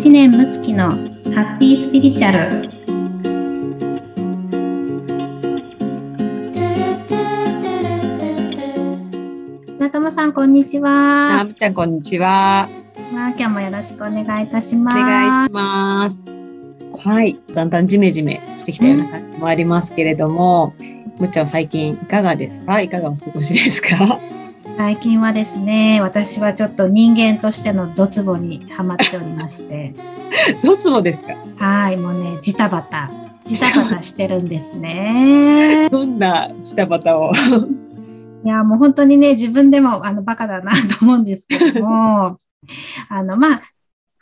知念睦月のハッピースピリチュアル村友さんこんにちはあみちゃん、こんにちは。まあ今日もよろしくお願いいたしますお願いします。はい。だんだんジメジメしてきたような感じもありますけれども、むっちゃんは最近いかがですか？いかがお過ごしですか？最近はですね私はちょっと人間としてのドツボにはまっておりまして。ドツボですか？はいもうねジタバタ。ジタバタしてるんですね。どんなジタバタを？いやもう本当にね自分でもあのバカだなと思うんですけども。あのまあ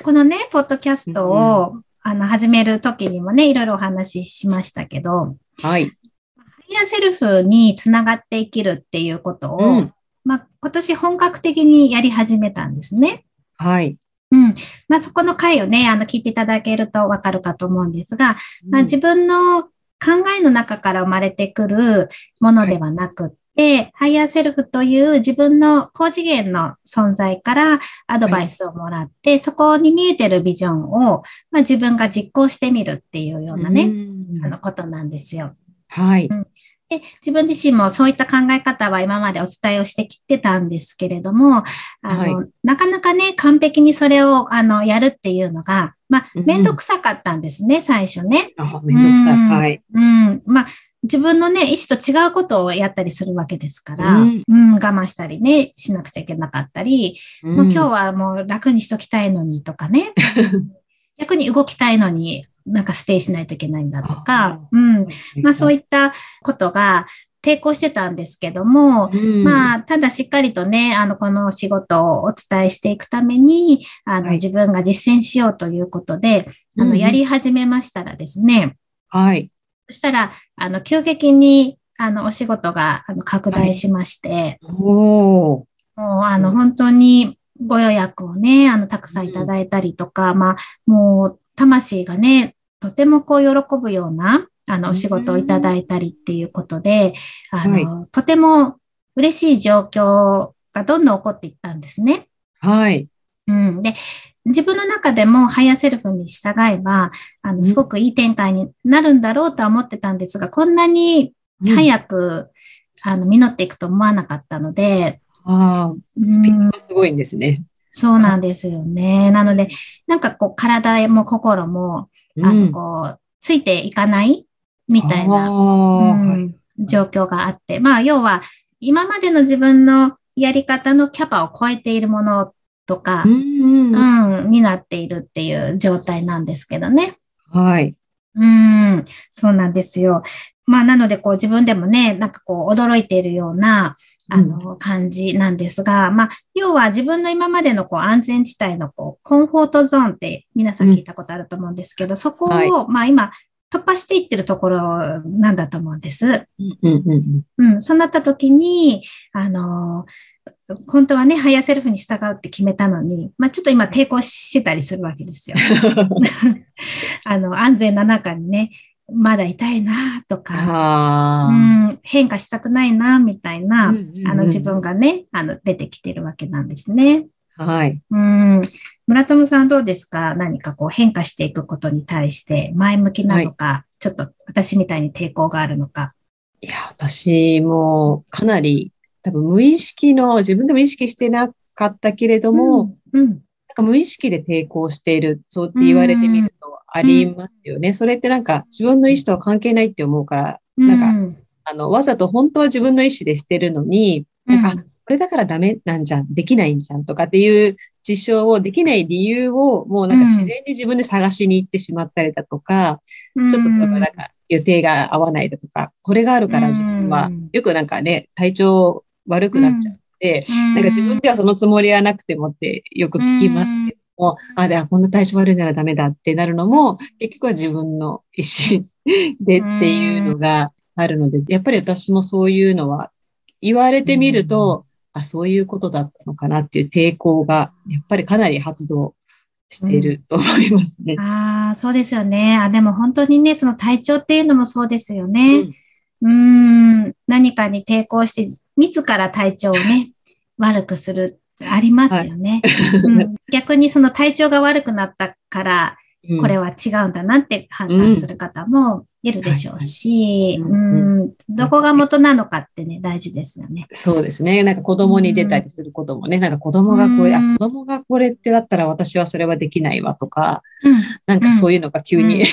このねポッドキャストを、あの始める時にもねいろいろお話ししましたけど。はい。ハイヤーセルフにつながって生きるっていうことを、うん。まあ、今年本格的にやり始めたんですね。はい。うん。まあ、そこの回をね、あの、聞いていただけるとわかるかと思うんですが、まあ、自分の考えの中から生まれてくるものではなくって、ハイヤーセルフという自分の高次元の存在からアドバイスをもらって、そこに見えてるビジョンを、まあ、自分が実行してみるっていうようなね、うんあのことなんですよ。はい。で、自分自身もそういった考え方は今までお伝えをしてきてたんですけれども、あの、はなかなかね、完璧にそれを、あの、やるっていうのが、まあうん、めんどくさかったんですね、最初ね。あ、めんどくさい。うんはい。うん。まあ、自分のね、意思と違うことをやったりするわけですから、ううんん、我慢したりね、しなくちゃいけなかったり、もう今日は、はもう楽にしときたいのにとかね、逆に動きたいのになんかステイしないといけないんだとか、うん。まあそういいったことが抵抗してたんですけども、うん、まあ、ただしっかりとね、あの、この仕事をお伝えしていくために、あの、はい。自分が実践しようということで、あの、うんやり始めましたらですね、はい。そしたら、あの、急激に、あの、お仕事が、あの、拡大しまして、おお。もう、あの、本当にご予約をね、あの、たくさんいただいたりとか、まあ、もう、魂がね、とてもこう、喜ぶような、あの、お仕事をいただいたりっていうことで、あの、とても嬉しい状況がどんどん起こっていったんですね。はい。うん。で、自分の中でもハイヤーセルフに従えば、あの、うんすごくいい展開になるんだろうとは思ってたんですが、こんなにうん早く、あの、実っていくと思わなかったので、ああ、スピードがすごいんですね。そうなんですよね。なので、なんかこう、体も心も、あの、こう、ついていかないみたいな、状況があって、まあ、要は、今までの自分のやり方のキャパを超えているものとかうん、になっているっていう状態なんですけどね。はい。うん、そうなんですよ。まあ、なので、こう、自分でもね、なんかこう、驚いているような、あの、感じなんですが、まあ、要は自分の今までのこう、安全地帯のこう、コンフォートゾーンって皆さん聞いたことあると思うんですけど、そこを、はいまあ、今、突破していってるところなんだと思うんです。うんうんうんうん、そうなった時に、あの、本当はね、ハイヤーセルフに従うって決めたのに、まあ、ちょっと今抵抗してたりするわけですよ。あの、安全な中にね、まだいたいなとか、あうん、変化したくないな、みたいな、あ。あの、自分がね、あの、出てきてるわけなんですね。はい。うん。村友さんどうですか？何かこう変化していくことに対して前向きなのか、ちょっと私みたいに抵抗があるのか。いや、私もかなり多分無意識の、自分でも意識してなかったけれども、うん、うん、なんか無意識で抵抗している、そうって言われてみるとありますよね。それってなんか自分の意思とは関係ないって思うから、なんかうんあの、わざと本当は自分の意思でしてるのに、なんか、うんあこれだからダメなんじゃん、できないんじゃんとかっていう事象をできない理由をもうなんか自然に自分で探しに行ってしまったりだとか、ちょっとなんか予定が合わないだとか、これがあるから自分は。うん。よくなんかね、体調悪くなっちゃって、うん。なんか自分ではそのつもりはなくてもってよく聞きますも、あ、ではこんな体調悪いならダメだってなるのも、結局は自分の意思でっていうのがあるので、やっぱり私もそういうのは言われてみると、あ、そういうことだったのかなっていう抵抗が、やっぱりかなり発動していると思いますね。ああ、そうですよね。あ、でも本当にね、その体調っていうのもそうですようね。んうーん、何かに抵抗して、自ら体調をね、悪くするありますよね、うん。逆にその体調が悪くなったから、これは違うんだなって判断する方もいるでしょうし、うん、どこが元なのかってね、大事ですよね。そうですね。なんか子供に出たりすることもね、うん、なんか子供がこれ、うん、あ、子供がこれってだったら私はそれはできないわとか、うん、なんかそういうのが急に、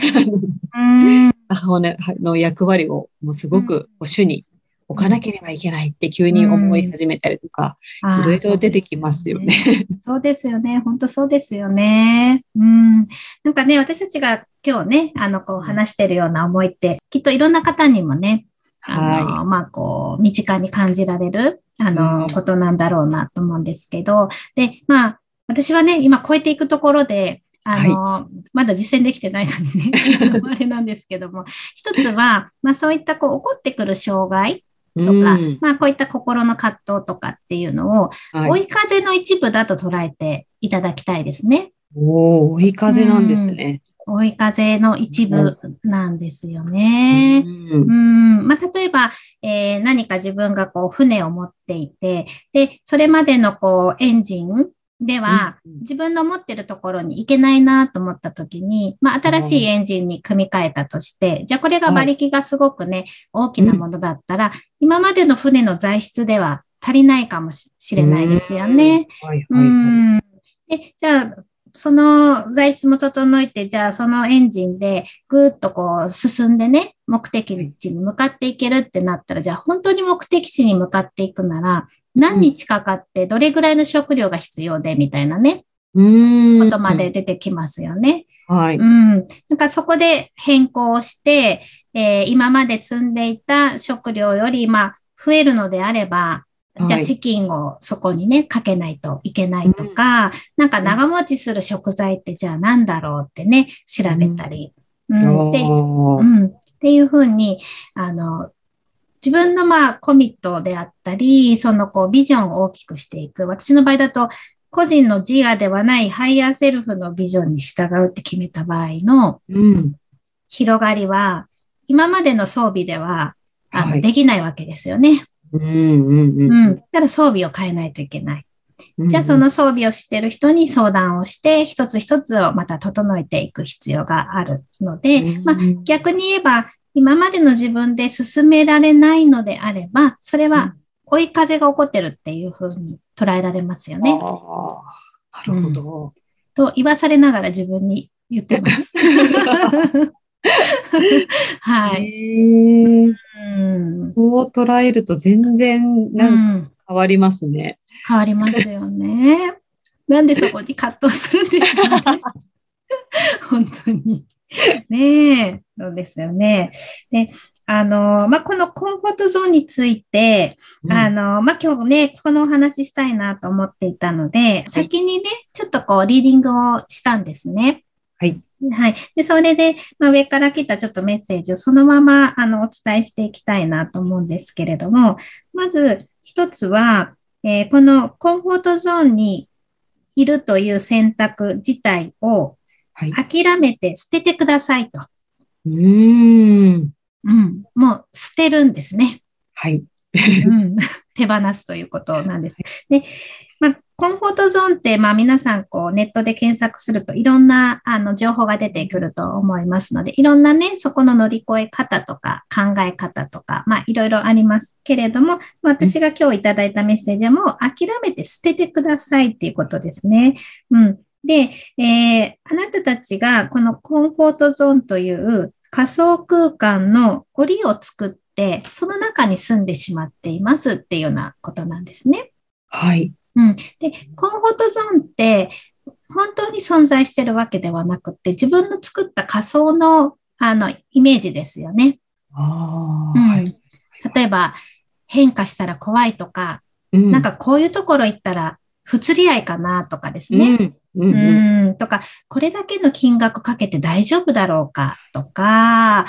母親の役割をもうすごく主に置かなければいけないって急に思い始めたりとか、いろいろ出てきますよね。そうですよね。本 当そうですよね。うん。なんかね、私たちが今日ね、あの、こう話してるような思いって、きっといろんな方にもね、あの、はい、まあ、こう、身近に感じられる、あの、ことなんだろうなと思うんですけど、で、まあ、私はね、今超えていくところで、あの、はい、まだ実践できてないのにね、あれなんですけども、一つは、まあそういったこう起こってくる障害とか、うん、まあこういった心の葛藤とかっていうのを、追い風の一部だと捉えていただきたいですね。お追い風なんですね。追い風の一部なんですよね。うん、うんまあ、例えば、えー、何か自分がこう船を持っていて、で、それまでのこうエンジンでは、自分の持ってるところに行けないなと思った時に、まあ、新しいエンジンに組み替えたとして、じゃあこれが馬力がすごくね、大きなものだったら、今までの船の材質では足りないかもしれないですよね。うん。でじゃあ、その材質も整えて、じゃあそのエンジンでぐーっとこう進んでね、目的地に向かっていけるってなったら、じゃあ本当に目的地に向かっていくなら、何日かかってどれぐらいの食料が必要でみたいなね、ことまで出てきますよね。はい。うん。なんかそこで変更して、えー、今まで積んでいた食料より、まあ、増えるのであれば、じゃあ資金をそこにね、かけないといけないとか、うん、なんか長持ちする食材ってじゃあ何だろうってね、調べたり。うん、でうん、っていうふうに、あの、自分のまあコミットであったり、そのこうビジョンを大きくしていく。私の場合だと、個人の自我ではないハイヤーセルフのビジョンに従うって決めた場合の広がりは、今までの装備ではあの、できないわけですよね。うんうんうん。ただ装備を変えないといけない。じゃあその装備をしている人に相談をして、一つ一つをまた整えていく必要があるので、まあ、逆に言えば、今までの自分で進められないのであれば、それは追い風が起こってるっていうふうに捉えられますよね。なるほど、うん、と言わされながら自分に言ってます。はい。そう捉えると全然なんか変わりますね。うん、変わりますよね。なんでそこに葛藤するんでしょうね。本当に。ねえ、そうですよね。で、あの、まあ、このコンフォートゾーンについて、うん、あの、まあ、今日ね、このお話ししたいなと思っていたので、先にね、ちょっとこう、リーディングをしたんですね。はい。はい。で、それで、まあ、上から来たちょっとメッセージをそのまま、あの、お伝えしていきたいなと思うんですけれども、まず一つは、えー、このコンフォートゾーンにいるという選択自体を諦めて捨ててくださいと。うん。うん。もう捨てるんですね。はい。うん、手放すということなんです。で、まあ、コンフォートゾーンって、まあ皆さんこうネットで検索するといろんなあの情報が出てくると思いますので、いろんなね、そこの乗り越え方とか考え方とか、まあいろいろありますけれども、私が今日いただいたメッセージはもう諦めて捨ててくださいっていうことですね。うん。で、えー、あなたたちがこのコンフォートゾーンという仮想空間の檻を作って、その中に住んでしまっていますっていうようなことなんですね。はい。うん。で、コンフォートゾーンって、本当に存在してるわけではなくて、自分の作った仮想の、あの、イメージですよね。あうんはい、例えば、変化したら怖いとか、うん、なんかこういうところ行ったら、不釣り合いかなとかですね。うん、うん、とか、これだけの金額かけて大丈夫だろうかとか、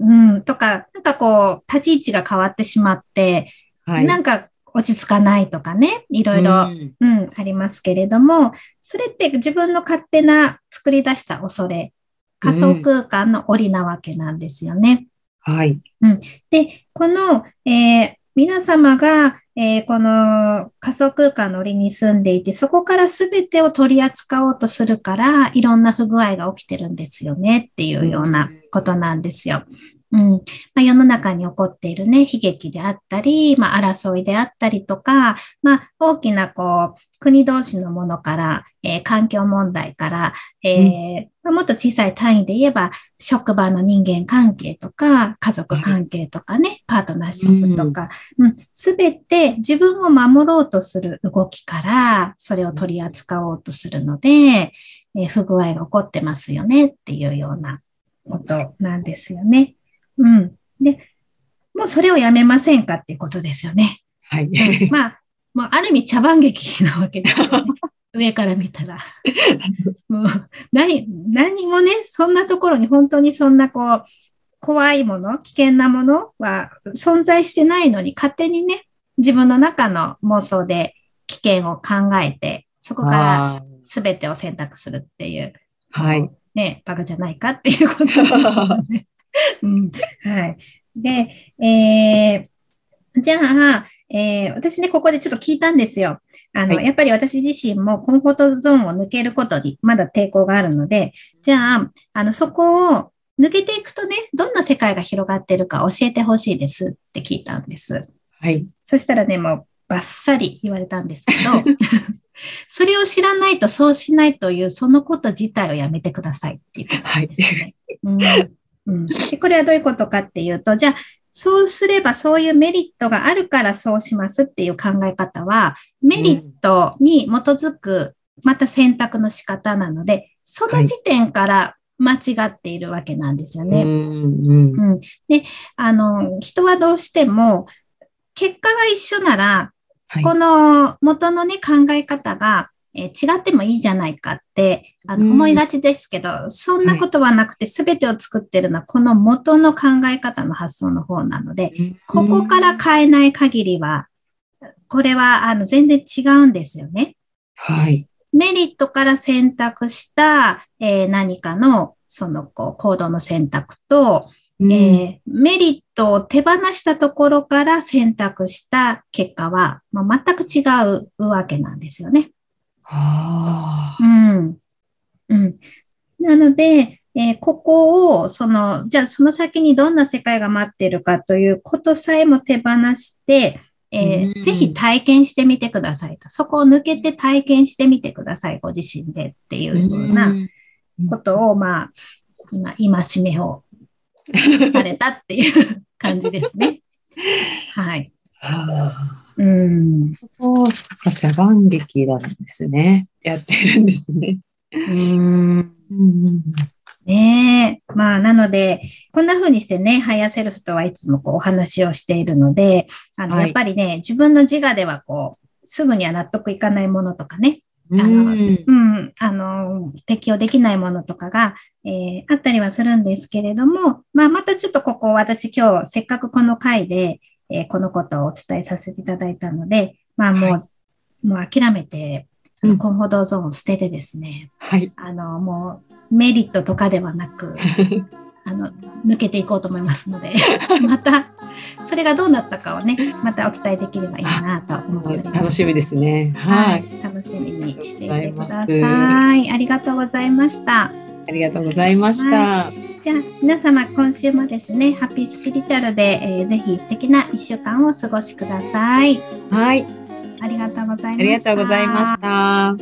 うん、とか、なんかこう、立ち位置が変わってしまって、はい、なんか落ち着かないとかね、いろいろ、うん、うん、ありますけれども、それって自分の勝手な作り出した恐れ、仮想空間の檻なわけなんですよね。はい。うん。で、この、えー、皆様が、えー、この仮想空間の檻に住んでいて、そこから全てを取り扱おうとするから、いろんな不具合が起きてるんですよねっていうようなことなんですよ。うん。まあ、世の中に起こっているね、悲劇であったり、まあ、争いであったりとか、まあ、大きなこう、国同士のものから、えー、環境問題から、えーうん、もっと小さい単位で言えば、職場の人間関係とか、家族関係とかね、パートナーシップとか、す、う、べ、ん、て自分を守ろうとする動きから、それを取り扱おうとするので、えー、不具合が起こってますよねっていうようなことなんですよね。うん。で、もうそれをやめませんかっていうことですよね。はい。うん、まあ、もうある意味茶番劇なわけですよね。上から見たら。もう何、何もね、そんなところに本当にそんなこう、怖いもの、危険なものは存在してないのに、勝手にね、自分の中の妄想で危険を考えて、そこから全てを選択するっていう。はい。ね、バカじゃないかっていうことですね。うん、はい。で、えー、じゃあ、えー、私ね、ここでちょっと聞いたんですよ。あの、はい、やっぱり私自身もコンフォートゾーンを抜けることにまだ抵抗があるので、じゃあ、あの、そこを抜けていくとね、どんな世界が広がってるか教えてほしいですって聞いたんです。はい。そしたらね、もうバッサリ言われたんですけど、それを知らないとそうしないという、そのこと自体をやめてくださいっていうことですね。はい、うんうん、でこれはどういうことかっていうと、じゃあ、そうすればそういうメリットがあるからそうしますっていう考え方は、メリットに基づく、また選択の仕方なので、その時点から間違っているわけなんですよね。うん、で、あの、人はどうしても、結果が一緒なら、この元のね、考え方がえー、違ってもいいじゃないかってあの思いがちですけど、そんなことはなくて、すべてを作ってるのはこの元の考え方の発想の方なので、ここから変えない限りは、これはあの全然違うんですよね。はい。メリットから選択した、えー、何かのそのこう行動の選択と、えー、メリットを手放したところから選択した結果は、まあ、全く違うわけなんですよね。あうん。うん。なので、えー、ここを、その、じゃあその先にどんな世界が待っているかということさえも手放して、えー、ぜひ体験してみてくださいと。そこを抜けて体験してみてください、ご自身でっていうようなことを、まあ、今、戒めを されたっていう感じですね。はい。うん。茶番劇なんですね。やってるんですね。うん。ねえ。まあ、なので、こんな風にしてね、ハイヤーセルフとはいつもこうお話をしているので、あの、はい、やっぱりね、自分の自我ではこう、すぐには納得いかないものとかね、あの、うん、あの、適用できないものとかが、えー、あったりはするんですけれども、まあ、またちょっとここ、私今日、せっかくこの回で、えー、このことをお伝えさせていただいたので、まあもう、はい、もう諦めて、コンフォートゾーンを捨ててですね、はい。あの、もうメリットとかではなく、あの、抜けていこうと思いますので、また、それがどうなったかをね、またお伝えできればいいなと思っております。楽しみですね。はい。楽しみにしていてください。ありがとうございました。ありがとうございました。はいじゃあ皆様今週もですね、ハッピースピリチュアルで、えー、ぜひ素敵な1週間をお過ごしください。はい。ありがとうございました。ありがとうございました。